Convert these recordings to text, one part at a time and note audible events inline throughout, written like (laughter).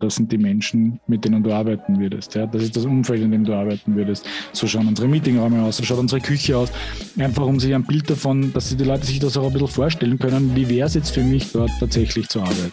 Das sind die Menschen, mit denen du arbeiten würdest. Ja? Das ist das Umfeld, in dem du arbeiten würdest. So schauen unsere Meetingräume aus, so schaut unsere Küche aus. Einfach um sich ein Bild davon, dass die Leute sich das auch ein bisschen vorstellen können, wie wäre es jetzt für mich, dort tatsächlich zu arbeiten.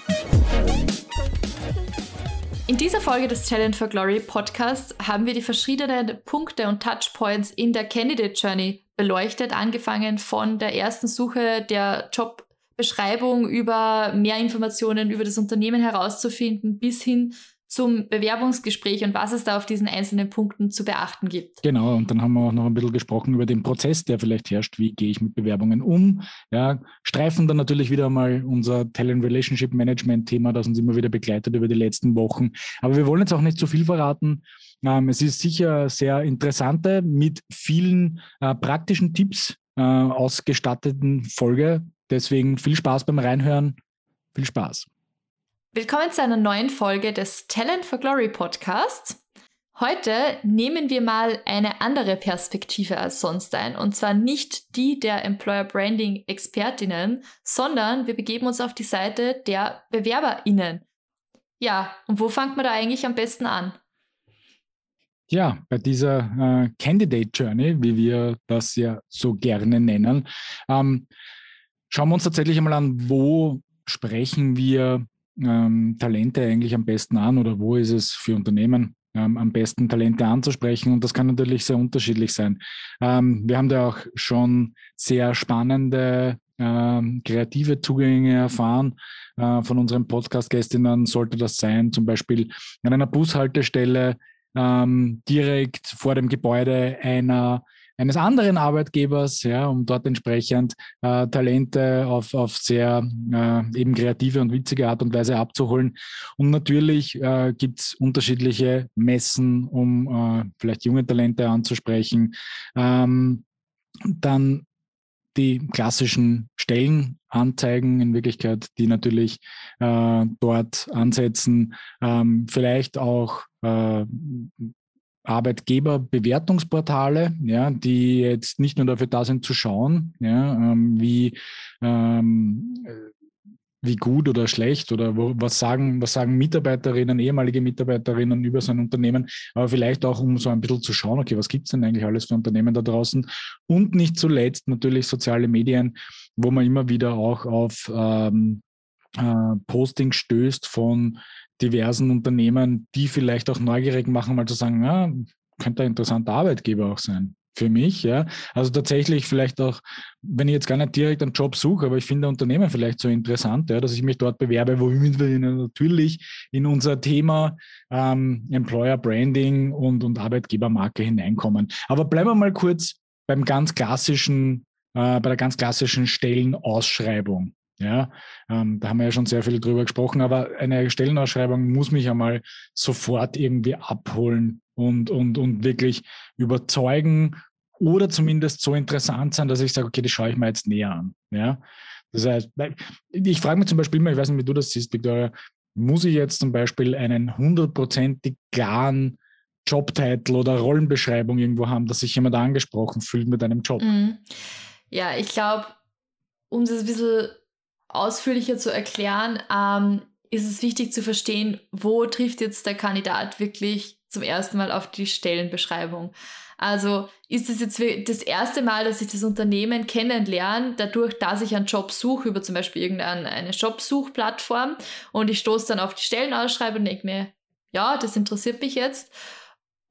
In dieser Folge des Talent for Glory Podcasts haben wir die verschiedenen Punkte und Touchpoints in der Candidate Journey beleuchtet, angefangen von der ersten Suche der Job Beschreibung über mehr Informationen über das Unternehmen herauszufinden, bis hin zum Bewerbungsgespräch und was es da auf diesen einzelnen Punkten zu beachten gibt. Genau, und dann haben wir auch noch ein bisschen gesprochen über den Prozess, der vielleicht herrscht. Wie gehe ich mit Bewerbungen um? Ja, streifen dann natürlich wieder mal unser Talent Relationship Management Thema, das uns immer wieder begleitet über die letzten Wochen. Aber wir wollen jetzt auch nicht zu viel verraten. Ähm, es ist sicher sehr interessante, mit vielen äh, praktischen Tipps äh, ausgestatteten Folge Deswegen viel Spaß beim Reinhören. Viel Spaß. Willkommen zu einer neuen Folge des Talent for Glory Podcasts. Heute nehmen wir mal eine andere Perspektive als sonst ein. Und zwar nicht die der Employer Branding Expertinnen, sondern wir begeben uns auf die Seite der BewerberInnen. Ja, und wo fängt man da eigentlich am besten an? Ja, bei dieser äh, Candidate Journey, wie wir das ja so gerne nennen, ähm, Schauen wir uns tatsächlich einmal an, wo sprechen wir ähm, Talente eigentlich am besten an oder wo ist es für Unternehmen ähm, am besten Talente anzusprechen. Und das kann natürlich sehr unterschiedlich sein. Ähm, wir haben da auch schon sehr spannende ähm, kreative Zugänge erfahren äh, von unseren Podcast-Gästinnen. Sollte das sein, zum Beispiel an einer Bushaltestelle ähm, direkt vor dem Gebäude einer eines anderen Arbeitgebers, ja, um dort entsprechend äh, Talente auf, auf sehr äh, eben kreative und witzige Art und Weise abzuholen. Und natürlich äh, gibt es unterschiedliche Messen, um äh, vielleicht junge Talente anzusprechen. Ähm, dann die klassischen Stellenanzeigen in Wirklichkeit, die natürlich äh, dort ansetzen, ähm, vielleicht auch äh, Arbeitgeberbewertungsportale, ja, die jetzt nicht nur dafür da sind zu schauen, ja, ähm, wie, ähm, wie gut oder schlecht oder wo, was sagen, was sagen Mitarbeiterinnen, ehemalige Mitarbeiterinnen über so ein Unternehmen, aber vielleicht auch, um so ein bisschen zu schauen, okay, was gibt es denn eigentlich alles für Unternehmen da draußen? Und nicht zuletzt natürlich soziale Medien, wo man immer wieder auch auf ähm, äh, Postings stößt von diversen Unternehmen, die vielleicht auch neugierig machen, mal zu sagen, ja, könnte ein interessanter Arbeitgeber auch sein für mich, ja. Also tatsächlich vielleicht auch, wenn ich jetzt gar nicht direkt einen Job suche, aber ich finde Unternehmen vielleicht so interessant, ja, dass ich mich dort bewerbe, womit wir natürlich in unser Thema ähm, Employer Branding und, und Arbeitgebermarke hineinkommen. Aber bleiben wir mal kurz beim ganz klassischen, äh, bei der ganz klassischen Stellenausschreibung. Ja, ähm, da haben wir ja schon sehr viel drüber gesprochen, aber eine Stellenausschreibung muss mich einmal sofort irgendwie abholen und, und, und wirklich überzeugen oder zumindest so interessant sein, dass ich sage, okay, das schaue ich mir jetzt näher an. Ja, das heißt, ich frage mich zum Beispiel immer, ich weiß nicht, wie du das siehst, Victoria, muss ich jetzt zum Beispiel einen hundertprozentig klaren Jobtitel oder Rollenbeschreibung irgendwo haben, dass sich jemand angesprochen fühlt mit einem Job? Mhm. Ja, ich glaube, um das ein bisschen ausführlicher zu erklären, ähm, ist es wichtig zu verstehen, wo trifft jetzt der Kandidat wirklich zum ersten Mal auf die Stellenbeschreibung. Also ist es jetzt das erste Mal, dass ich das Unternehmen kennenlerne, dadurch, dass ich einen Job suche, über zum Beispiel irgendeine Jobsuchplattform und ich stoße dann auf die Stellenausschreibung und denke mir, ja, das interessiert mich jetzt.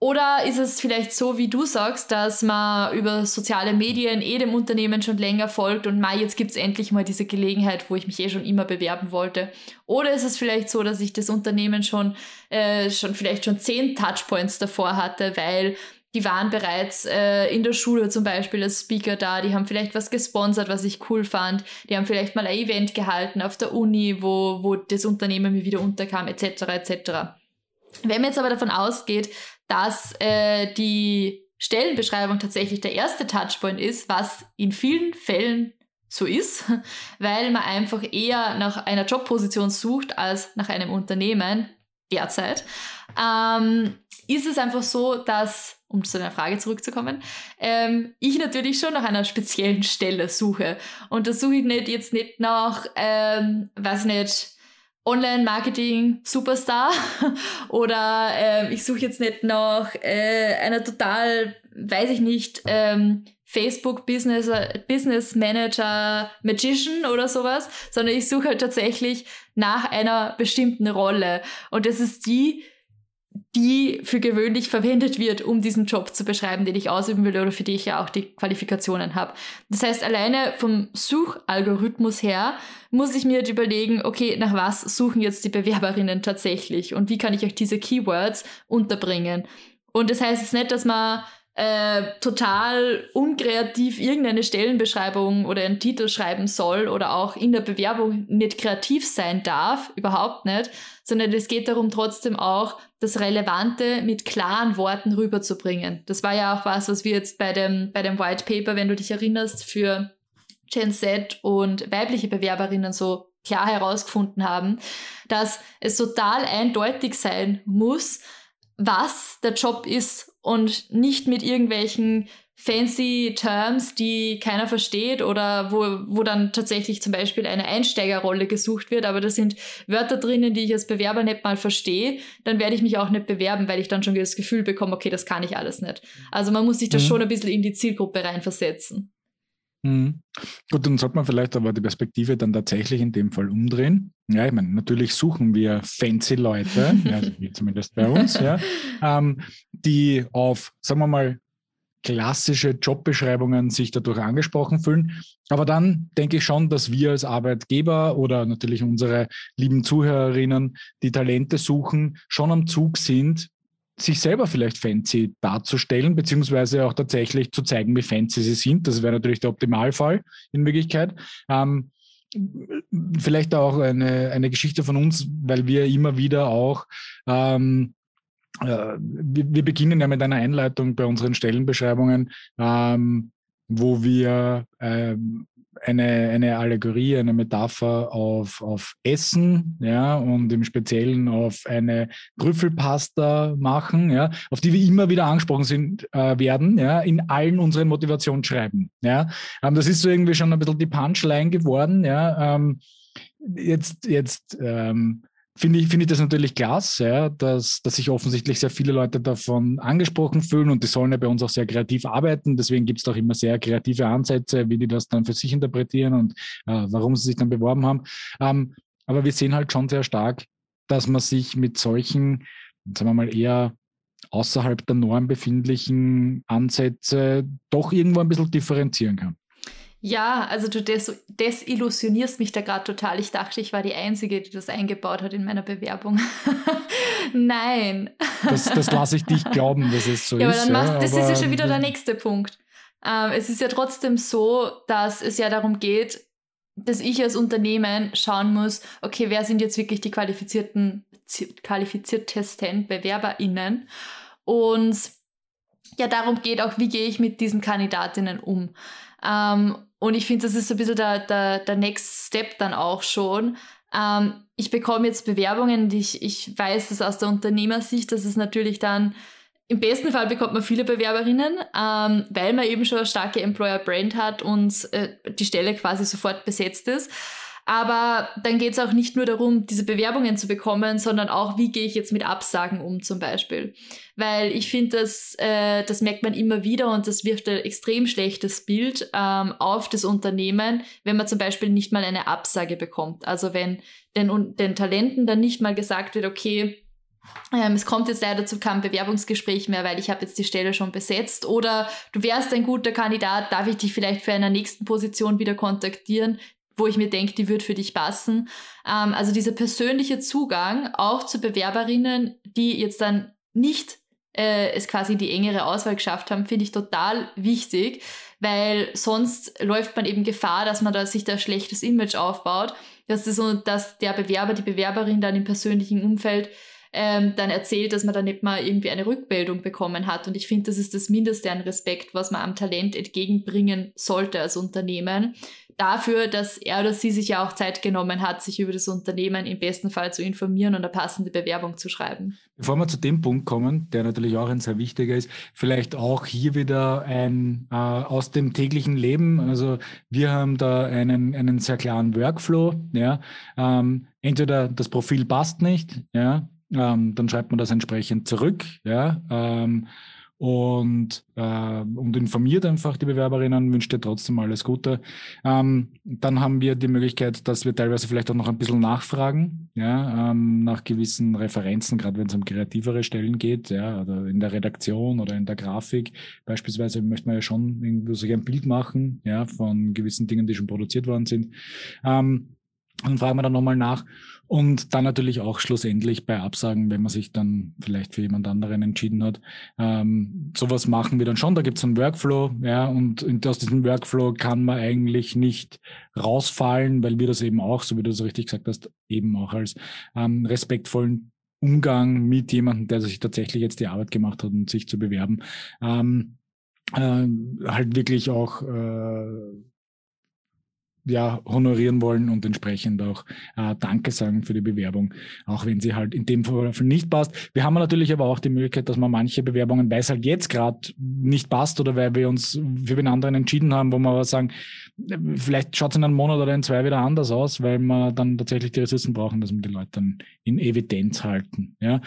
Oder ist es vielleicht so, wie du sagst, dass man über soziale Medien eh dem Unternehmen schon länger folgt und mal jetzt gibt es endlich mal diese Gelegenheit, wo ich mich eh schon immer bewerben wollte? Oder ist es vielleicht so, dass ich das Unternehmen schon, äh, schon vielleicht schon zehn Touchpoints davor hatte, weil die waren bereits äh, in der Schule zum Beispiel als Speaker da, die haben vielleicht was gesponsert, was ich cool fand, die haben vielleicht mal ein Event gehalten auf der Uni, wo, wo das Unternehmen mir wieder unterkam, etc. etc. Wenn man jetzt aber davon ausgeht, dass äh, die Stellenbeschreibung tatsächlich der erste Touchpoint ist, was in vielen Fällen so ist, (laughs) weil man einfach eher nach einer Jobposition sucht als nach einem Unternehmen derzeit, ähm, ist es einfach so, dass, um zu deiner Frage zurückzukommen, ähm, ich natürlich schon nach einer speziellen Stelle suche. Und da suche ich nicht jetzt nicht nach, ähm, weiß nicht, Online-Marketing-Superstar (laughs) oder äh, ich suche jetzt nicht nach äh, einer total, weiß ich nicht, ähm, Facebook Business, Business Manager Magician oder sowas, sondern ich suche halt tatsächlich nach einer bestimmten Rolle. Und das ist die, die für gewöhnlich verwendet wird, um diesen Job zu beschreiben, den ich ausüben will oder für die ich ja auch die Qualifikationen habe. Das heißt, alleine vom Suchalgorithmus her muss ich mir jetzt überlegen, okay, nach was suchen jetzt die Bewerberinnen tatsächlich und wie kann ich euch diese Keywords unterbringen. Und das heißt jetzt nicht, dass man äh, total unkreativ irgendeine Stellenbeschreibung oder einen Titel schreiben soll oder auch in der Bewerbung nicht kreativ sein darf, überhaupt nicht, sondern es geht darum, trotzdem auch das Relevante mit klaren Worten rüberzubringen. Das war ja auch was, was wir jetzt bei dem, bei dem White Paper, wenn du dich erinnerst, für Gen Z und weibliche Bewerberinnen so klar herausgefunden haben, dass es total eindeutig sein muss, was der Job ist und nicht mit irgendwelchen fancy Terms, die keiner versteht oder wo, wo dann tatsächlich zum Beispiel eine Einsteigerrolle gesucht wird, aber da sind Wörter drinnen, die ich als Bewerber nicht mal verstehe, dann werde ich mich auch nicht bewerben, weil ich dann schon das Gefühl bekomme, okay, das kann ich alles nicht. Also man muss sich das mhm. schon ein bisschen in die Zielgruppe reinversetzen. Mhm. Gut, dann sollte man vielleicht aber die Perspektive dann tatsächlich in dem Fall umdrehen. Ja, ich meine, natürlich suchen wir fancy Leute, also wie zumindest bei uns, ja, (laughs) ähm, die auf, sagen wir mal, klassische Jobbeschreibungen sich dadurch angesprochen fühlen. Aber dann denke ich schon, dass wir als Arbeitgeber oder natürlich unsere lieben Zuhörerinnen, die Talente suchen, schon am Zug sind, sich selber vielleicht fancy darzustellen, beziehungsweise auch tatsächlich zu zeigen, wie fancy sie sind. Das wäre natürlich der Optimalfall in Wirklichkeit. Ähm, vielleicht auch eine, eine Geschichte von uns, weil wir immer wieder auch ähm, äh, wir, wir, beginnen ja mit einer Einleitung bei unseren Stellenbeschreibungen, ähm, wo wir ähm, eine, eine Allegorie, eine Metapher auf, auf Essen, ja, und im Speziellen auf eine Trüffelpasta machen, ja, auf die wir immer wieder angesprochen sind, äh, werden, ja, in allen unseren Motivationsschreiben, ja. Ähm, das ist so irgendwie schon ein bisschen die Punchline geworden, ja. Ähm, jetzt, jetzt, ähm, finde ich, finde ich das natürlich klasse, ja, dass, dass sich offensichtlich sehr viele Leute davon angesprochen fühlen und die sollen ja bei uns auch sehr kreativ arbeiten. Deswegen gibt es auch immer sehr kreative Ansätze, wie die das dann für sich interpretieren und äh, warum sie sich dann beworben haben. Ähm, aber wir sehen halt schon sehr stark, dass man sich mit solchen, sagen wir mal, eher außerhalb der Norm befindlichen Ansätze doch irgendwo ein bisschen differenzieren kann. Ja, also du des desillusionierst mich da gerade total. Ich dachte, ich war die Einzige, die das eingebaut hat in meiner Bewerbung. (laughs) Nein. Das, das lasse ich dich glauben, dass es so ja, ist. Aber dann macht, ja, das aber, ist ja schon wieder der nächste Punkt. Ähm, es ist ja trotzdem so, dass es ja darum geht, dass ich als Unternehmen schauen muss, okay, wer sind jetzt wirklich die qualifizierten, qualifiziertesten BewerberInnen? Und ja, darum geht auch, wie gehe ich mit diesen Kandidatinnen um. Ähm, und ich finde, das ist so ein bisschen der, der, der Next Step dann auch schon. Ähm, ich bekomme jetzt Bewerbungen, die ich, ich weiß das aus der Unternehmersicht, dass es natürlich dann im besten Fall bekommt man viele Bewerberinnen, ähm, weil man eben schon eine starke Employer Brand hat und äh, die Stelle quasi sofort besetzt ist. Aber dann geht es auch nicht nur darum, diese Bewerbungen zu bekommen, sondern auch, wie gehe ich jetzt mit Absagen um zum Beispiel. Weil ich finde, das, äh, das merkt man immer wieder und das wirft ein extrem schlechtes Bild ähm, auf das Unternehmen, wenn man zum Beispiel nicht mal eine Absage bekommt. Also wenn den, den Talenten dann nicht mal gesagt wird, okay, ähm, es kommt jetzt leider zu keinem Bewerbungsgespräch mehr, weil ich habe jetzt die Stelle schon besetzt. Oder du wärst ein guter Kandidat, darf ich dich vielleicht für eine nächsten Position wieder kontaktieren? Wo ich mir denke, die wird für dich passen. Ähm, also dieser persönliche Zugang auch zu Bewerberinnen, die jetzt dann nicht äh, es quasi in die engere Auswahl geschafft haben, finde ich total wichtig, weil sonst läuft man eben Gefahr, dass man da sich da schlechtes Image aufbaut, dass, das, dass der Bewerber, die Bewerberin dann im persönlichen Umfeld ähm, dann erzählt, dass man da nicht mal irgendwie eine Rückmeldung bekommen hat. Und ich finde, das ist das Mindeste an Respekt, was man am Talent entgegenbringen sollte als Unternehmen dafür, dass er oder sie sich ja auch Zeit genommen hat, sich über das Unternehmen im besten Fall zu informieren und eine passende Bewerbung zu schreiben. Bevor wir zu dem Punkt kommen, der natürlich auch ein sehr wichtiger ist, vielleicht auch hier wieder ein äh, aus dem täglichen Leben. Also wir haben da einen, einen sehr klaren Workflow. Ja. Ähm, entweder das Profil passt nicht, ja, ähm, dann schreibt man das entsprechend zurück. Ja. Ähm, und, äh, und informiert einfach die Bewerberinnen, wünscht dir trotzdem alles Gute. Ähm, dann haben wir die Möglichkeit, dass wir teilweise vielleicht auch noch ein bisschen nachfragen, ja, ähm, nach gewissen Referenzen, gerade wenn es um kreativere Stellen geht, ja, oder in der Redaktion oder in der Grafik. Beispielsweise möchte man ja schon irgendwie sich ein Bild machen, ja, von gewissen Dingen, die schon produziert worden sind. Ähm, dann fragen wir dann nochmal nach. Und dann natürlich auch schlussendlich bei Absagen, wenn man sich dann vielleicht für jemand anderen entschieden hat. Ähm, sowas machen wir dann schon. Da gibt es einen Workflow, ja, und aus diesem Workflow kann man eigentlich nicht rausfallen, weil wir das eben auch, so wie du es richtig gesagt hast, eben auch als ähm, respektvollen Umgang mit jemandem, der sich tatsächlich jetzt die Arbeit gemacht hat und sich zu bewerben, ähm, äh, halt wirklich auch äh, ja, honorieren wollen und entsprechend auch äh, Danke sagen für die Bewerbung, auch wenn sie halt in dem Fall nicht passt. Wir haben natürlich aber auch die Möglichkeit, dass man manche Bewerbungen, weil es halt jetzt gerade nicht passt oder weil wir uns für den anderen entschieden haben, wo wir aber sagen, vielleicht schaut es in einem Monat oder in zwei wieder anders aus, weil wir dann tatsächlich die Ressourcen brauchen, dass wir die Leute dann in Evidenz halten. Ja?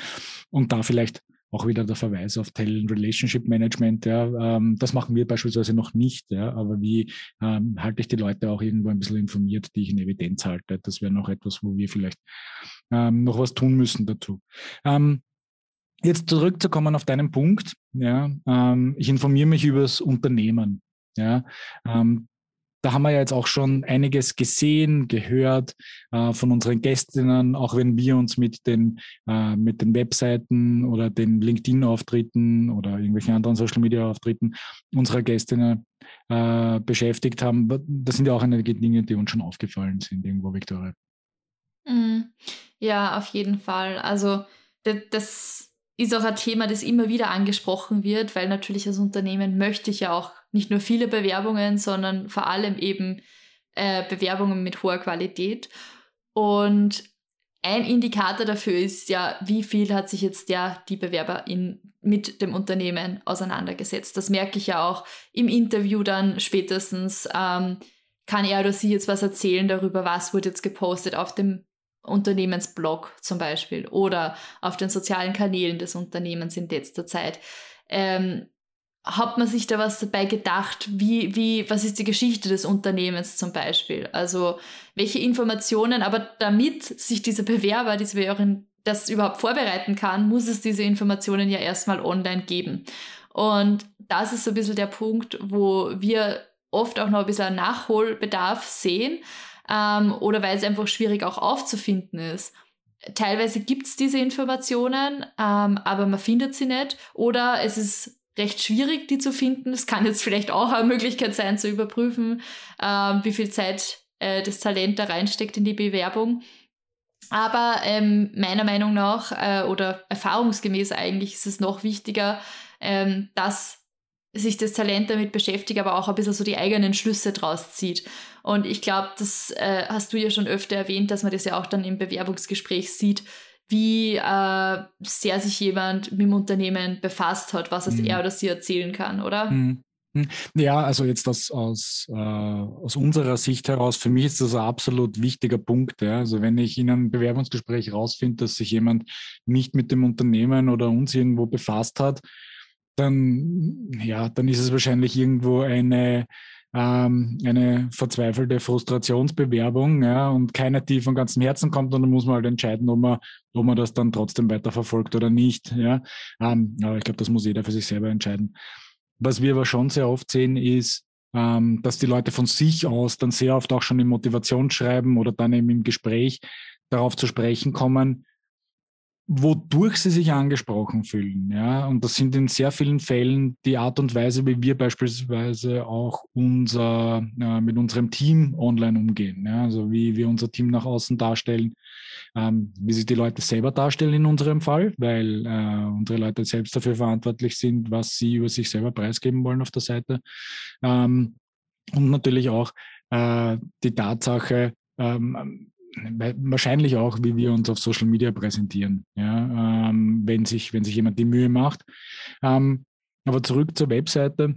Und da vielleicht auch wieder der Verweis auf Talent Relationship Management. Ja, ähm, das machen wir beispielsweise noch nicht. Ja, aber wie ähm, halte ich die Leute auch irgendwo ein bisschen informiert, die ich in Evidenz halte? Das wäre noch etwas, wo wir vielleicht ähm, noch was tun müssen dazu. Ähm, jetzt zurückzukommen auf deinen Punkt. Ja, ähm, ich informiere mich über das Unternehmen. Ja, ähm, da haben wir ja jetzt auch schon einiges gesehen, gehört äh, von unseren Gästinnen, auch wenn wir uns mit den, äh, mit den Webseiten oder den LinkedIn-Auftritten oder irgendwelchen anderen Social-Media-Auftritten unserer Gästinnen äh, beschäftigt haben. Das sind ja auch einige Dinge, die uns schon aufgefallen sind, irgendwo, Viktoria. Mhm. Ja, auf jeden Fall. Also das ist auch ein Thema, das immer wieder angesprochen wird, weil natürlich als Unternehmen möchte ich ja auch nicht nur viele Bewerbungen, sondern vor allem eben äh, Bewerbungen mit hoher Qualität. Und ein Indikator dafür ist ja, wie viel hat sich jetzt der, die Bewerberin mit dem Unternehmen auseinandergesetzt. Das merke ich ja auch im Interview dann spätestens. Ähm, kann er oder sie jetzt was erzählen darüber, was wurde jetzt gepostet auf dem Unternehmensblog zum Beispiel oder auf den sozialen Kanälen des Unternehmens in letzter Zeit. Ähm, hat man sich da was dabei gedacht? Wie, wie, was ist die Geschichte des Unternehmens zum Beispiel? Also welche Informationen, aber damit sich dieser Bewerber, diese Bewerberin das überhaupt vorbereiten kann, muss es diese Informationen ja erstmal online geben. Und das ist so ein bisschen der Punkt, wo wir oft auch noch ein bisschen Nachholbedarf sehen ähm, oder weil es einfach schwierig auch aufzufinden ist. Teilweise gibt es diese Informationen, ähm, aber man findet sie nicht oder es ist recht schwierig, die zu finden. Es kann jetzt vielleicht auch eine Möglichkeit sein, zu überprüfen, äh, wie viel Zeit äh, das Talent da reinsteckt in die Bewerbung. Aber ähm, meiner Meinung nach äh, oder erfahrungsgemäß eigentlich ist es noch wichtiger, ähm, dass sich das Talent damit beschäftigt, aber auch ein bisschen so die eigenen Schlüsse draus zieht. Und ich glaube, das äh, hast du ja schon öfter erwähnt, dass man das ja auch dann im Bewerbungsgespräch sieht, wie äh, sehr sich jemand mit dem Unternehmen befasst hat, was es mhm. er oder sie erzählen kann, oder? Mhm. mhm. Ja, also jetzt das aus, äh, aus unserer Sicht heraus, für mich ist das ein absolut wichtiger Punkt. Ja. Also wenn ich in einem Bewerbungsgespräch rausfinde, dass sich jemand nicht mit dem Unternehmen oder uns irgendwo befasst hat, dann, ja, dann ist es wahrscheinlich irgendwo eine, ähm, eine verzweifelte Frustrationsbewerbung ja, und keine, die von ganzem Herzen kommt und dann muss man halt entscheiden, ob man, ob man das dann trotzdem weiterverfolgt oder nicht. Ja. Ähm, aber ich glaube, das muss jeder für sich selber entscheiden. Was wir aber schon sehr oft sehen, ist, ähm, dass die Leute von sich aus dann sehr oft auch schon im Motivationsschreiben oder dann eben im Gespräch darauf zu sprechen kommen, wodurch sie sich angesprochen fühlen. Ja? Und das sind in sehr vielen Fällen die Art und Weise, wie wir beispielsweise auch unser, äh, mit unserem Team online umgehen. Ja? Also wie wir unser Team nach außen darstellen, ähm, wie sich die Leute selber darstellen in unserem Fall, weil äh, unsere Leute selbst dafür verantwortlich sind, was sie über sich selber preisgeben wollen auf der Seite. Ähm, und natürlich auch äh, die Tatsache, ähm, wahrscheinlich auch, wie wir uns auf Social Media präsentieren, ja, ähm, wenn, sich, wenn sich jemand die Mühe macht. Ähm, aber zurück zur Webseite.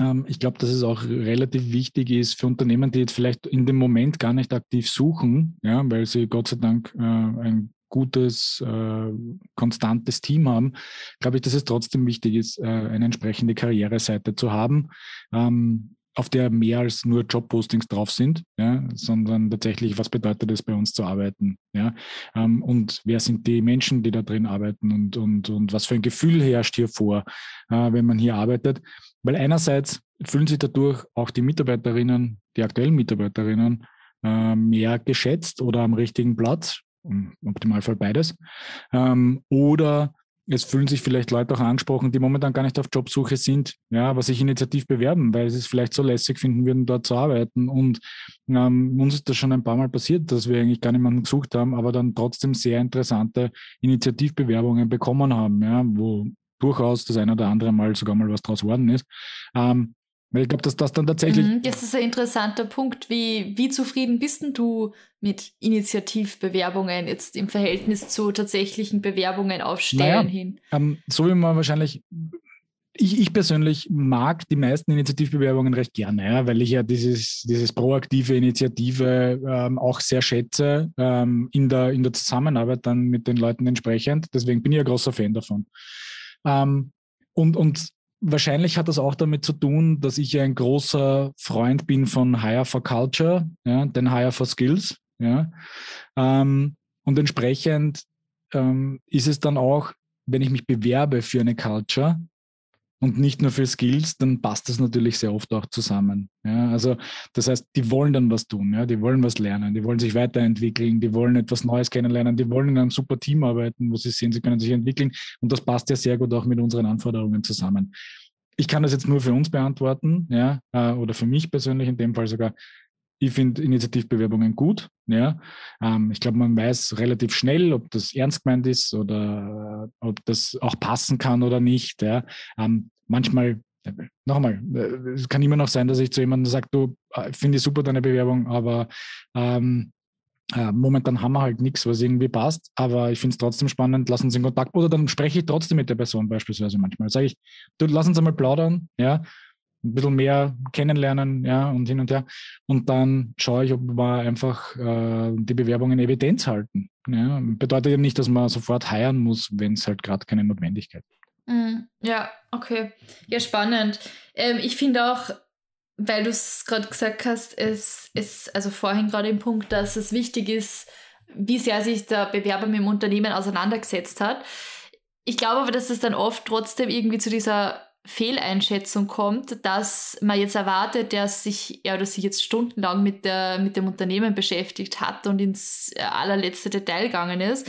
Ähm, ich glaube, dass es auch relativ wichtig ist für Unternehmen, die jetzt vielleicht in dem Moment gar nicht aktiv suchen, ja, weil sie Gott sei Dank äh, ein gutes, äh, konstantes Team haben, glaube ich, dass es trotzdem wichtig ist, äh, eine entsprechende Karriereseite zu haben. Ähm, auf der mehr als nur Jobpostings drauf sind, ja, sondern tatsächlich, was bedeutet es bei uns zu arbeiten, ja, ähm, und wer sind die Menschen, die da drin arbeiten und, und, und was für ein Gefühl herrscht hier vor, äh, wenn man hier arbeitet, weil einerseits fühlen sich dadurch auch die Mitarbeiterinnen, die aktuellen Mitarbeiterinnen, äh, mehr geschätzt oder am richtigen Platz, im Optimalfall beides, ähm, oder es fühlen sich vielleicht Leute auch angesprochen, die momentan gar nicht auf Jobsuche sind, ja, aber sich initiativ bewerben, weil sie es vielleicht so lässig finden würden, dort zu arbeiten. Und ähm, uns ist das schon ein paar Mal passiert, dass wir eigentlich gar niemanden gesucht haben, aber dann trotzdem sehr interessante Initiativbewerbungen bekommen haben, ja, wo durchaus das eine oder andere Mal sogar mal was draus worden ist. Ähm, weil ich glaube, dass das dann tatsächlich. Mhm, das ist ein interessanter Punkt. Wie, wie zufrieden bist denn du mit Initiativbewerbungen jetzt im Verhältnis zu tatsächlichen Bewerbungen auf Stellen naja, hin? Ähm, so wie man wahrscheinlich. Ich, ich, persönlich mag die meisten Initiativbewerbungen recht gerne, ja, weil ich ja dieses, dieses proaktive Initiative ähm, auch sehr schätze ähm, in, der, in der Zusammenarbeit dann mit den Leuten entsprechend. Deswegen bin ich ein großer Fan davon. Ähm, und, und wahrscheinlich hat das auch damit zu tun, dass ich ein großer Freund bin von Hire for Culture, ja, den Hire for Skills. Ja. Ähm, und entsprechend ähm, ist es dann auch, wenn ich mich bewerbe für eine Culture, und nicht nur für Skills, dann passt das natürlich sehr oft auch zusammen. Ja, also das heißt, die wollen dann was tun, ja, die wollen was lernen, die wollen sich weiterentwickeln, die wollen etwas Neues kennenlernen, die wollen in einem super Team arbeiten, wo sie sehen, sie können sich entwickeln und das passt ja sehr gut auch mit unseren Anforderungen zusammen. Ich kann das jetzt nur für uns beantworten, ja, äh, oder für mich persönlich in dem Fall sogar. Ich finde Initiativbewerbungen gut. Ja. Ähm, ich glaube, man weiß relativ schnell, ob das ernst gemeint ist oder äh, ob das auch passen kann oder nicht. Ja. Ähm, manchmal, äh, nochmal, äh, es kann immer noch sein, dass ich zu jemandem sage, du, äh, finde ich super deine Bewerbung, aber ähm, äh, momentan haben wir halt nichts, was irgendwie passt, aber ich finde es trotzdem spannend, lass uns in Kontakt oder dann spreche ich trotzdem mit der Person beispielsweise manchmal. Sage ich, du, lass uns einmal plaudern, ja, ein bisschen mehr kennenlernen, ja, und hin und her. Und dann schaue ich, ob wir einfach äh, die Bewerbungen Evidenz halten. Ja. Bedeutet ja nicht, dass man sofort heiern muss, wenn es halt gerade keine Notwendigkeit gibt. Mm, ja, okay. Ja, spannend. Ähm, ich finde auch, weil du es gerade gesagt hast, es ist also vorhin gerade im Punkt, dass es wichtig ist, wie sehr sich der Bewerber mit dem Unternehmen auseinandergesetzt hat. Ich glaube aber, dass es dann oft trotzdem irgendwie zu dieser Fehleinschätzung kommt, dass man jetzt erwartet, dass sich er oder sie jetzt stundenlang mit, der, mit dem Unternehmen beschäftigt hat und ins allerletzte Detail gegangen ist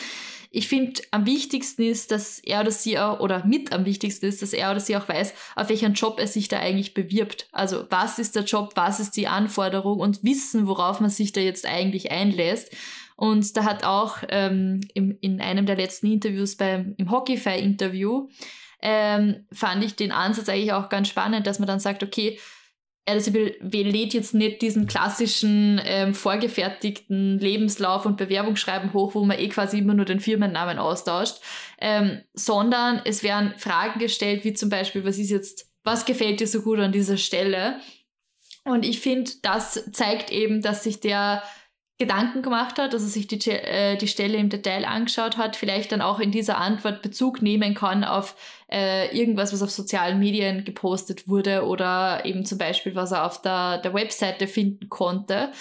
ich finde, am wichtigsten ist, dass er oder sie auch, oder mit am wichtigsten ist, dass er oder sie auch weiß, auf welchen Job er sich da eigentlich bewirbt. Also was ist der Job, was ist die Anforderung und wissen, worauf man sich da jetzt eigentlich einlässt. Und da hat auch ähm, im, in einem der letzten Interviews beim im Hockeyfy-Interview ähm, fand ich den Ansatz eigentlich auch ganz spannend, dass man dann sagt, okay, also lädt jetzt nicht diesen klassischen ähm, vorgefertigten Lebenslauf und Bewerbungsschreiben hoch, wo man eh quasi immer nur den Firmennamen austauscht, ähm, sondern es werden Fragen gestellt, wie zum Beispiel, was ist jetzt, was gefällt dir so gut an dieser Stelle? Und ich finde, das zeigt eben, dass sich der Gedanken gemacht hat, dass er sich die, äh, die Stelle im Detail angeschaut hat, vielleicht dann auch in dieser Antwort Bezug nehmen kann auf äh, irgendwas, was auf sozialen Medien gepostet wurde oder eben zum Beispiel, was er auf der, der Webseite finden konnte.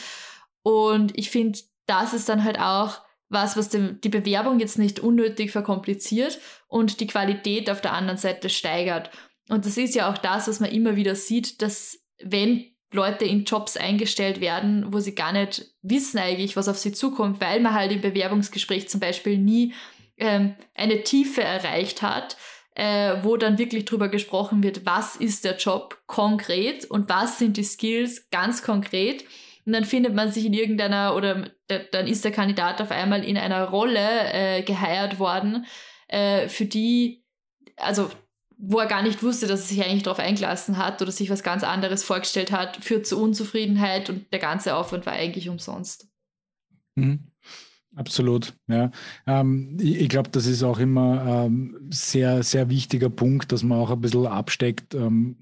Und ich finde, das ist dann halt auch was, was dem, die Bewerbung jetzt nicht unnötig verkompliziert und die Qualität auf der anderen Seite steigert. Und das ist ja auch das, was man immer wieder sieht, dass wenn Leute in Jobs eingestellt werden, wo sie gar nicht wissen eigentlich, was auf sie zukommt, weil man halt im Bewerbungsgespräch zum Beispiel nie ähm, eine Tiefe erreicht hat, äh, wo dann wirklich drüber gesprochen wird, was ist der Job konkret und was sind die Skills ganz konkret. Und dann findet man sich in irgendeiner oder dann ist der Kandidat auf einmal in einer Rolle äh, geheiert worden, äh, für die, also wo er gar nicht wusste, dass er sich eigentlich darauf eingelassen hat oder sich was ganz anderes vorgestellt hat, führt zu Unzufriedenheit und der ganze Aufwand war eigentlich umsonst. Mhm. Absolut, ja. Ähm, ich, ich glaube, das ist auch immer ähm, sehr, sehr wichtiger Punkt, dass man auch ein bisschen absteckt, ähm,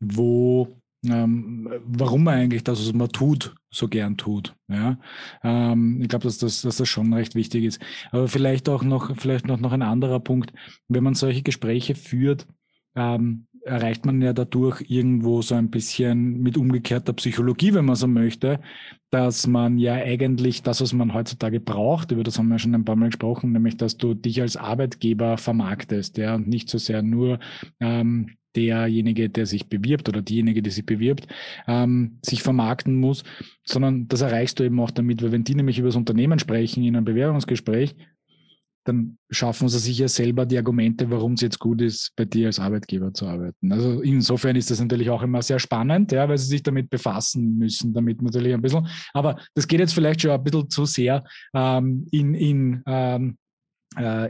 wo, ähm, warum man eigentlich das, was man tut, so gern tut. Ja. Ähm, ich glaube, dass das, dass das schon recht wichtig ist. Aber vielleicht auch noch, vielleicht noch, noch ein anderer Punkt, wenn man solche Gespräche führt, ähm, erreicht man ja dadurch irgendwo so ein bisschen mit umgekehrter Psychologie, wenn man so möchte, dass man ja eigentlich das, was man heutzutage braucht, über das haben wir schon ein paar Mal gesprochen, nämlich dass du dich als Arbeitgeber vermarktest, ja, und nicht so sehr nur ähm, derjenige, der sich bewirbt oder diejenige, die sich bewirbt, ähm, sich vermarkten muss, sondern das erreichst du eben auch damit, weil wenn die nämlich über das Unternehmen sprechen in einem Bewerbungsgespräch, dann schaffen sie sich ja selber die Argumente, warum es jetzt gut ist, bei dir als Arbeitgeber zu arbeiten. Also insofern ist das natürlich auch immer sehr spannend, ja, weil sie sich damit befassen müssen, damit natürlich ein bisschen. Aber das geht jetzt vielleicht schon ein bisschen zu sehr ähm, in, in ähm, äh,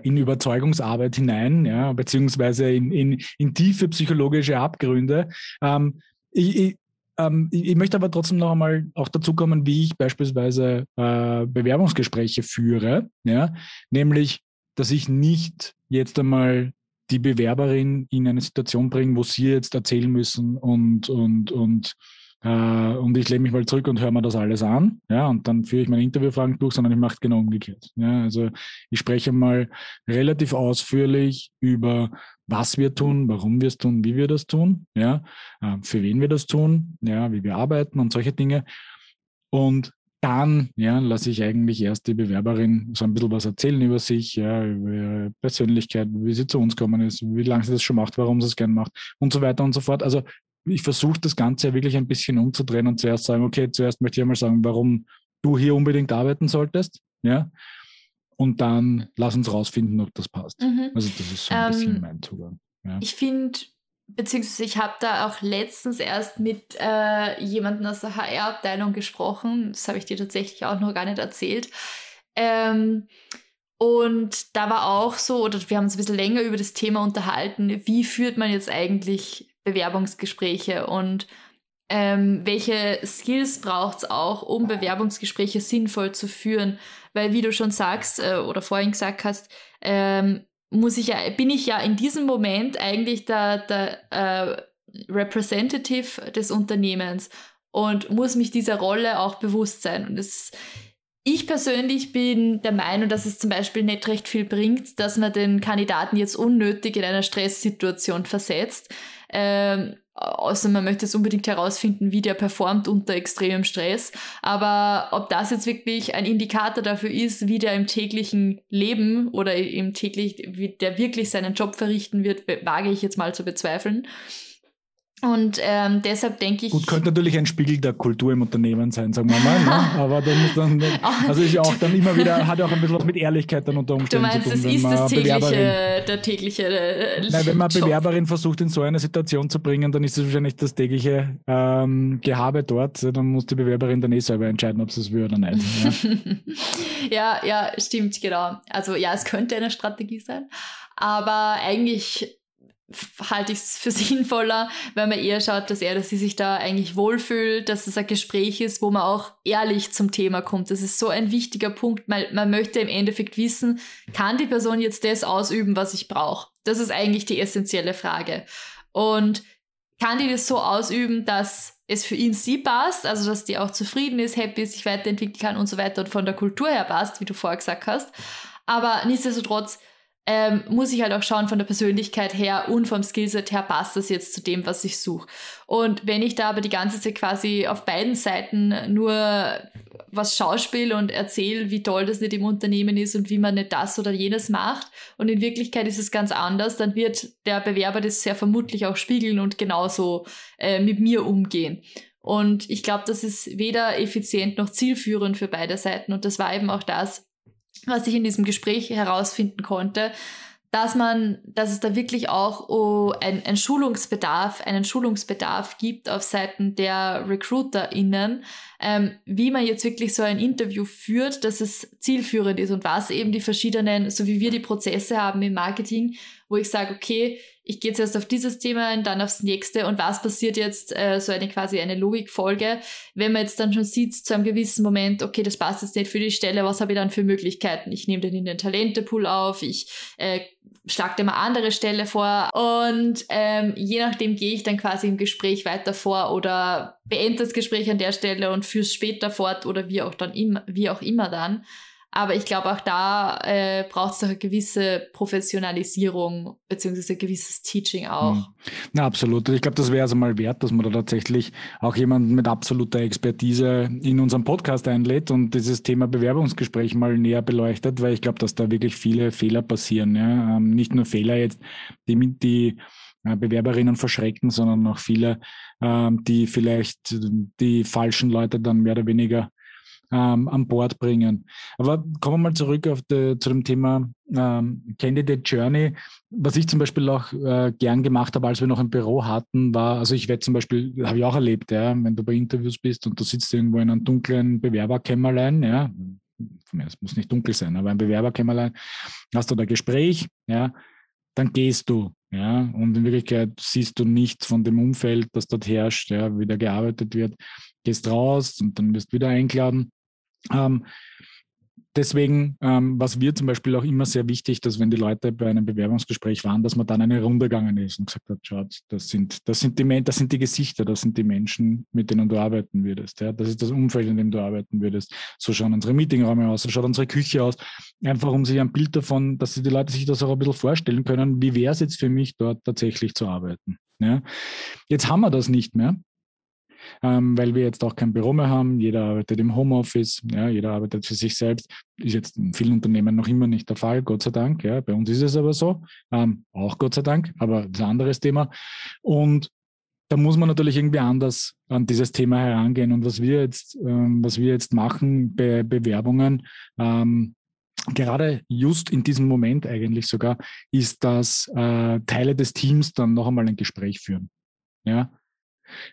in Überzeugungsarbeit hinein, ja, beziehungsweise in, in, in tiefe psychologische Abgründe. Ähm, ich, ich, ähm, ich, möchte aber trotzdem noch einmal auch dazu kommen, wie ich beispielsweise äh, Bewerbungsgespräche führe, ja, nämlich dass ich nicht jetzt einmal die Bewerberin in eine Situation bringe, wo sie jetzt erzählen müssen und, und, und, äh, und ich lehne mich mal zurück und höre mir das alles an. Ja, und dann führe ich meine Interviewfragen durch, sondern ich mache es genau umgekehrt. Ja, also ich spreche mal relativ ausführlich über, was wir tun, warum wir es tun, wie wir das tun, ja, äh, für wen wir das tun, ja, wie wir arbeiten und solche Dinge. Und dann ja, lasse ich eigentlich erst die Bewerberin so ein bisschen was erzählen über sich, ja, über ihre Persönlichkeit, wie sie zu uns gekommen ist, wie lange sie das schon macht, warum sie es gern macht und so weiter und so fort. Also ich versuche das Ganze ja wirklich ein bisschen umzudrehen und zuerst sagen, okay, zuerst möchte ich einmal sagen, warum du hier unbedingt arbeiten solltest, ja, und dann lass uns rausfinden, ob das passt. Mhm. Also das ist so ein ähm, bisschen mein Zugang. Ja. Ich finde beziehungsweise ich habe da auch letztens erst mit äh, jemandem aus der HR-Abteilung gesprochen. Das habe ich dir tatsächlich auch noch gar nicht erzählt. Ähm, und da war auch so, oder wir haben uns ein bisschen länger über das Thema unterhalten, wie führt man jetzt eigentlich Bewerbungsgespräche und ähm, welche Skills braucht es auch, um Bewerbungsgespräche sinnvoll zu führen. Weil, wie du schon sagst äh, oder vorhin gesagt hast, ähm, muss ich ja, bin ich ja in diesem Moment eigentlich der, der äh, Representative des Unternehmens und muss mich dieser Rolle auch bewusst sein. Und es, ich persönlich bin der Meinung, dass es zum Beispiel nicht recht viel bringt, dass man den Kandidaten jetzt unnötig in einer Stresssituation versetzt. Ähm, außer man möchte es unbedingt herausfinden, wie der performt unter extremem Stress. Aber ob das jetzt wirklich ein Indikator dafür ist, wie der im täglichen Leben oder im täglich, wie der wirklich seinen Job verrichten wird, wage ich jetzt mal zu bezweifeln. Und ähm, deshalb denke ich. Gut, könnte natürlich ein Spiegel der Kultur im Unternehmen sein, sagen wir mal. Ne? (laughs) Aber dann muss dann, also ist ja auch dann immer wieder, hat ja auch ein bisschen was mit Ehrlichkeit dann unter Umständen zu tun. Du meinst, das ist das tägliche, der tägliche. Äh, Nein, wenn man Job. Bewerberin versucht, in so eine Situation zu bringen, dann ist es wahrscheinlich das tägliche ähm, Gehabe dort. Dann muss die Bewerberin dann eh selber entscheiden, ob sie es will oder nicht. (laughs) Ja. ja, ja, stimmt, genau. Also ja, es könnte eine Strategie sein. Aber eigentlich halte ich es für (laughs) sinnvoller, wenn man eher schaut, dass er, dass sie sich da eigentlich wohlfühlt, dass es ein Gespräch ist, wo man auch ehrlich zum Thema kommt. Das ist so ein wichtiger Punkt, weil man möchte im Endeffekt wissen, kann die Person jetzt das ausüben, was ich brauche? Das ist eigentlich die essentielle Frage. Und kann die das so ausüben, dass es für ihn sie passt, also dass die auch zufrieden ist, happy ist, sich weiterentwickeln kann und so weiter und von der Kultur her passt, wie du vorher gesagt hast. Aber nichtsdestotrotz ähm, muss ich halt auch schauen von der Persönlichkeit her und vom Skillset her passt das jetzt zu dem, was ich suche. Und wenn ich da aber die ganze Zeit quasi auf beiden Seiten nur was schauspiel und erzähle, wie toll das nicht im Unternehmen ist und wie man nicht das oder jenes macht und in Wirklichkeit ist es ganz anders, dann wird der Bewerber das sehr vermutlich auch spiegeln und genauso äh, mit mir umgehen. Und ich glaube, das ist weder effizient noch zielführend für beide Seiten und das war eben auch das, was ich in diesem Gespräch herausfinden konnte, dass man, dass es da wirklich auch oh, ein, ein Schulungsbedarf, einen Schulungsbedarf gibt auf Seiten der RecruiterInnen, ähm, wie man jetzt wirklich so ein Interview führt, dass es zielführend ist und was eben die verschiedenen, so wie wir die Prozesse haben im Marketing, wo ich sage, okay, ich gehe jetzt erst auf dieses Thema und dann aufs nächste und was passiert jetzt, äh, so eine quasi eine Logikfolge, wenn man jetzt dann schon sieht zu einem gewissen Moment, okay, das passt jetzt nicht für die Stelle, was habe ich dann für Möglichkeiten? Ich nehme den in den Talentepool auf, ich äh, schlage dir mal andere Stelle vor und ähm, je nachdem gehe ich dann quasi im Gespräch weiter vor oder beende das Gespräch an der Stelle und führe es später fort oder wie auch dann immer, wie auch immer dann. Aber ich glaube, auch da äh, braucht es doch eine gewisse Professionalisierung beziehungsweise ein gewisses Teaching auch. Mhm. Na, absolut. Ich glaube, das wäre also mal wert, dass man da tatsächlich auch jemanden mit absoluter Expertise in unseren Podcast einlädt und dieses Thema Bewerbungsgespräch mal näher beleuchtet, weil ich glaube, dass da wirklich viele Fehler passieren. Ja? Ähm, nicht nur Fehler jetzt, die, die äh, Bewerberinnen verschrecken, sondern auch viele, ähm, die vielleicht die falschen Leute dann mehr oder weniger ähm, an Bord bringen. Aber kommen wir mal zurück auf die, zu dem Thema ähm, Candidate Journey. Was ich zum Beispiel auch äh, gern gemacht habe, als wir noch ein Büro hatten, war, also ich werde zum Beispiel, habe ich auch erlebt, ja, wenn du bei Interviews bist und du sitzt irgendwo in einem dunklen Bewerberkämmerlein, ja, es muss nicht dunkel sein, aber ein Bewerberkämmerlein, hast du da Gespräch, ja, dann gehst du, ja, und in Wirklichkeit siehst du nichts von dem Umfeld, das dort herrscht, ja, wie da gearbeitet wird, gehst raus und dann wirst du wieder eingeladen ähm, deswegen ähm, was wir zum Beispiel auch immer sehr wichtig, dass wenn die Leute bei einem Bewerbungsgespräch waren, dass man dann eine Runde gegangen ist und gesagt hat, schaut, das sind, das sind die, das sind die Gesichter, das sind die Menschen, mit denen du arbeiten würdest. Ja? Das ist das Umfeld, in dem du arbeiten würdest. So schauen unsere Meetingräume aus, so schaut unsere Küche aus. Einfach um sich ein Bild davon, dass die Leute sich das auch ein bisschen vorstellen können, wie wäre es jetzt für mich, dort tatsächlich zu arbeiten. Ja? Jetzt haben wir das nicht mehr ähm, weil wir jetzt auch kein Büro mehr haben. Jeder arbeitet im Homeoffice, ja, jeder arbeitet für sich selbst. Ist jetzt in vielen Unternehmen noch immer nicht der Fall, Gott sei Dank. Ja. Bei uns ist es aber so, ähm, auch Gott sei Dank, aber das ist ein anderes Thema. Und da muss man natürlich irgendwie anders an dieses Thema herangehen. Und was wir jetzt, ähm, was wir jetzt machen bei Bewerbungen, ähm, gerade just in diesem Moment eigentlich sogar, ist, dass äh, Teile des Teams dann noch einmal ein Gespräch führen. Ja,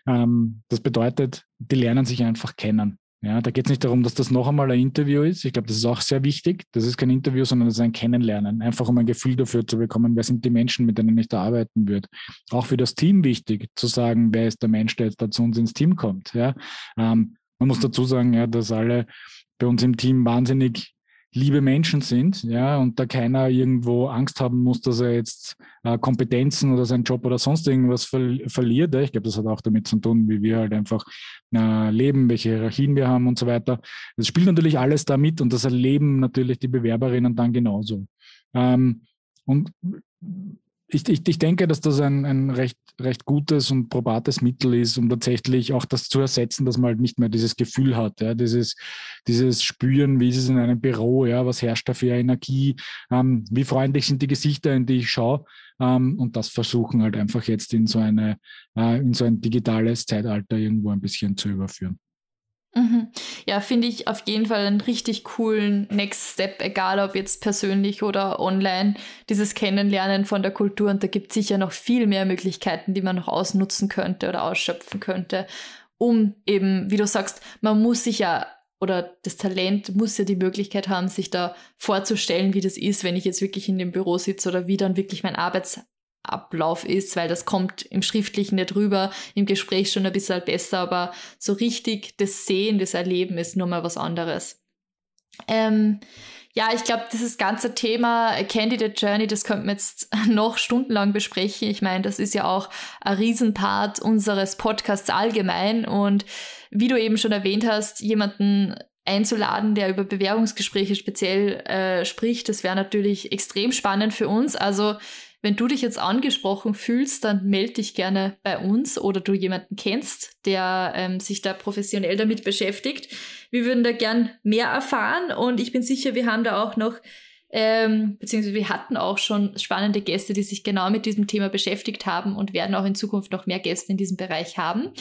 ähm, das bedeutet, die lernen sich einfach kennen. Ja, da geht es nicht darum, dass das noch einmal ein Interview ist. Ich glaube, das ist auch sehr wichtig. Das ist kein Interview, sondern das ist ein Kennenlernen. Einfach um ein Gefühl dafür zu bekommen, wer sind die Menschen, mit denen ich da arbeiten würde. Auch für das Team wichtig, zu sagen, wer ist der Mensch, der jetzt da zu uns ins Team kommt. Ja, ähm, man muss dazu sagen, ja, dass alle bei uns im Team wahnsinnig liebe Menschen sind, ja, und da keiner irgendwo Angst haben muss, dass er jetzt äh, Kompetenzen oder seinen Job oder sonst irgendwas ver verliert. Ja. Ich glaube, das hat auch damit zu tun, wie wir halt einfach äh, leben, welche Hierarchien wir haben und so weiter. Das spielt natürlich alles damit und das erleben natürlich die Bewerberinnen dann genauso. Ähm, und ich, ich, ich denke, dass das ein, ein recht, recht gutes und probates Mittel ist, um tatsächlich auch das zu ersetzen, dass man halt nicht mehr dieses Gefühl hat, ja, dieses, dieses Spüren, wie ist es in einem Büro, ja, was herrscht da für Energie, ähm, wie freundlich sind die Gesichter, in die ich schaue, ähm, und das versuchen halt einfach jetzt in so eine, äh, in so ein digitales Zeitalter irgendwo ein bisschen zu überführen. Mhm. Ja, finde ich auf jeden Fall einen richtig coolen Next Step, egal ob jetzt persönlich oder online, dieses Kennenlernen von der Kultur. Und da gibt es sicher noch viel mehr Möglichkeiten, die man noch ausnutzen könnte oder ausschöpfen könnte, um eben, wie du sagst, man muss sich ja oder das Talent muss ja die Möglichkeit haben, sich da vorzustellen, wie das ist, wenn ich jetzt wirklich in dem Büro sitze oder wie dann wirklich mein Arbeits Ablauf ist, weil das kommt im Schriftlichen nicht rüber, im Gespräch schon ein bisschen besser, aber so richtig das Sehen, das Erleben ist nur mal was anderes. Ähm, ja, ich glaube, dieses ganze Thema Candidate Journey, das könnten wir jetzt (laughs) noch stundenlang besprechen. Ich meine, das ist ja auch ein Riesenpart unseres Podcasts allgemein. Und wie du eben schon erwähnt hast, jemanden einzuladen, der über Bewerbungsgespräche speziell äh, spricht, das wäre natürlich extrem spannend für uns. Also wenn du dich jetzt angesprochen fühlst, dann melde dich gerne bei uns oder du jemanden kennst, der ähm, sich da professionell damit beschäftigt. Wir würden da gern mehr erfahren und ich bin sicher, wir haben da auch noch, ähm, beziehungsweise wir hatten auch schon spannende Gäste, die sich genau mit diesem Thema beschäftigt haben und werden auch in Zukunft noch mehr Gäste in diesem Bereich haben.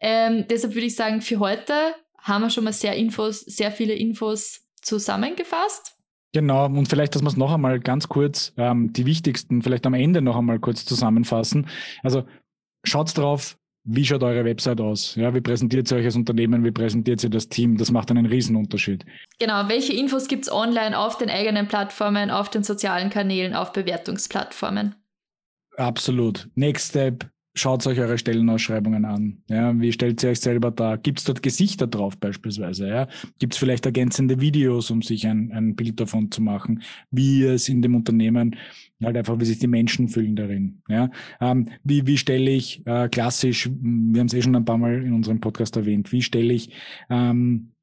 Ähm, deshalb würde ich sagen, für heute haben wir schon mal sehr Infos, sehr viele Infos zusammengefasst. Genau, und vielleicht, dass wir es noch einmal ganz kurz, ähm, die wichtigsten, vielleicht am Ende noch einmal kurz zusammenfassen. Also schaut drauf, wie schaut eure Website aus? Ja, wie präsentiert ihr euch als Unternehmen? Wie präsentiert ihr das Team? Das macht einen Riesenunterschied. Genau, welche Infos gibt es online auf den eigenen Plattformen, auf den sozialen Kanälen, auf Bewertungsplattformen? Absolut. Next Step, schaut euch eure Stellenausschreibungen an. Ja, wie stellt ihr euch selber da? Gibt es dort Gesichter drauf beispielsweise? Ja? Gibt es vielleicht ergänzende Videos, um sich ein, ein Bild davon zu machen, wie es in dem Unternehmen halt einfach, wie sich die Menschen fühlen darin. Ja? Ähm, wie, wie stelle ich äh, klassisch, wir haben es eh schon ein paar Mal in unserem Podcast erwähnt, wie stelle ich ähm,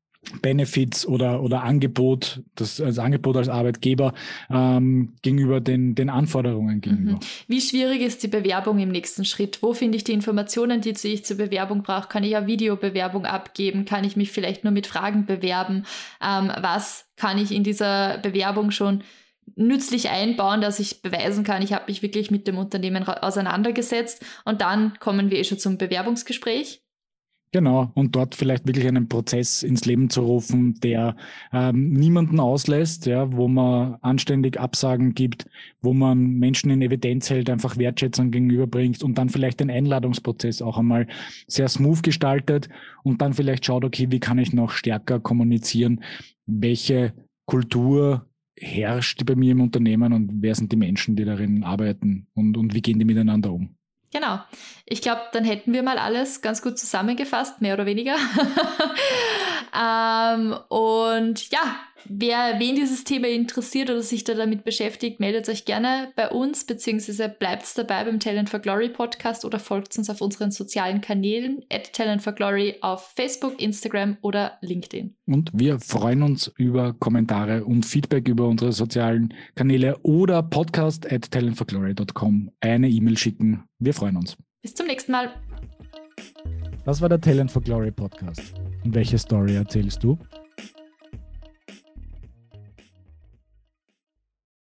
Benefits oder, oder Angebot, das als Angebot als Arbeitgeber ähm, gegenüber den, den Anforderungen gegenüber. Mhm. Wie schwierig ist die Bewerbung im nächsten Schritt? Wo finde ich die Informationen, die ich zur Bewerbung brauche? Kann ich eine Videobewerbung abgeben? Kann ich mich vielleicht nur mit Fragen bewerben? Ähm, was kann ich in dieser Bewerbung schon nützlich einbauen, dass ich beweisen kann, ich habe mich wirklich mit dem Unternehmen auseinandergesetzt und dann kommen wir eh schon zum Bewerbungsgespräch. Genau, und dort vielleicht wirklich einen Prozess ins Leben zu rufen, der ähm, niemanden auslässt, ja, wo man anständig Absagen gibt, wo man Menschen in Evidenz hält, einfach Wertschätzung gegenüberbringt und dann vielleicht den Einladungsprozess auch einmal sehr smooth gestaltet und dann vielleicht schaut, okay, wie kann ich noch stärker kommunizieren, welche Kultur herrscht bei mir im Unternehmen und wer sind die Menschen, die darin arbeiten und, und wie gehen die miteinander um. Genau. Ich glaube, dann hätten wir mal alles ganz gut zusammengefasst, mehr oder weniger. (laughs) ähm, und ja, wer wen dieses Thema interessiert oder sich da damit beschäftigt, meldet euch gerne bei uns, beziehungsweise bleibt dabei beim Talent for Glory Podcast oder folgt uns auf unseren sozialen Kanälen at Talent for Glory auf Facebook, Instagram oder LinkedIn. Und wir freuen uns über Kommentare und Feedback über unsere sozialen Kanäle oder podcast at talentforglory.com eine E-Mail schicken wir freuen uns. Bis zum nächsten Mal. Das war der Talent for Glory Podcast. Und welche Story erzählst du?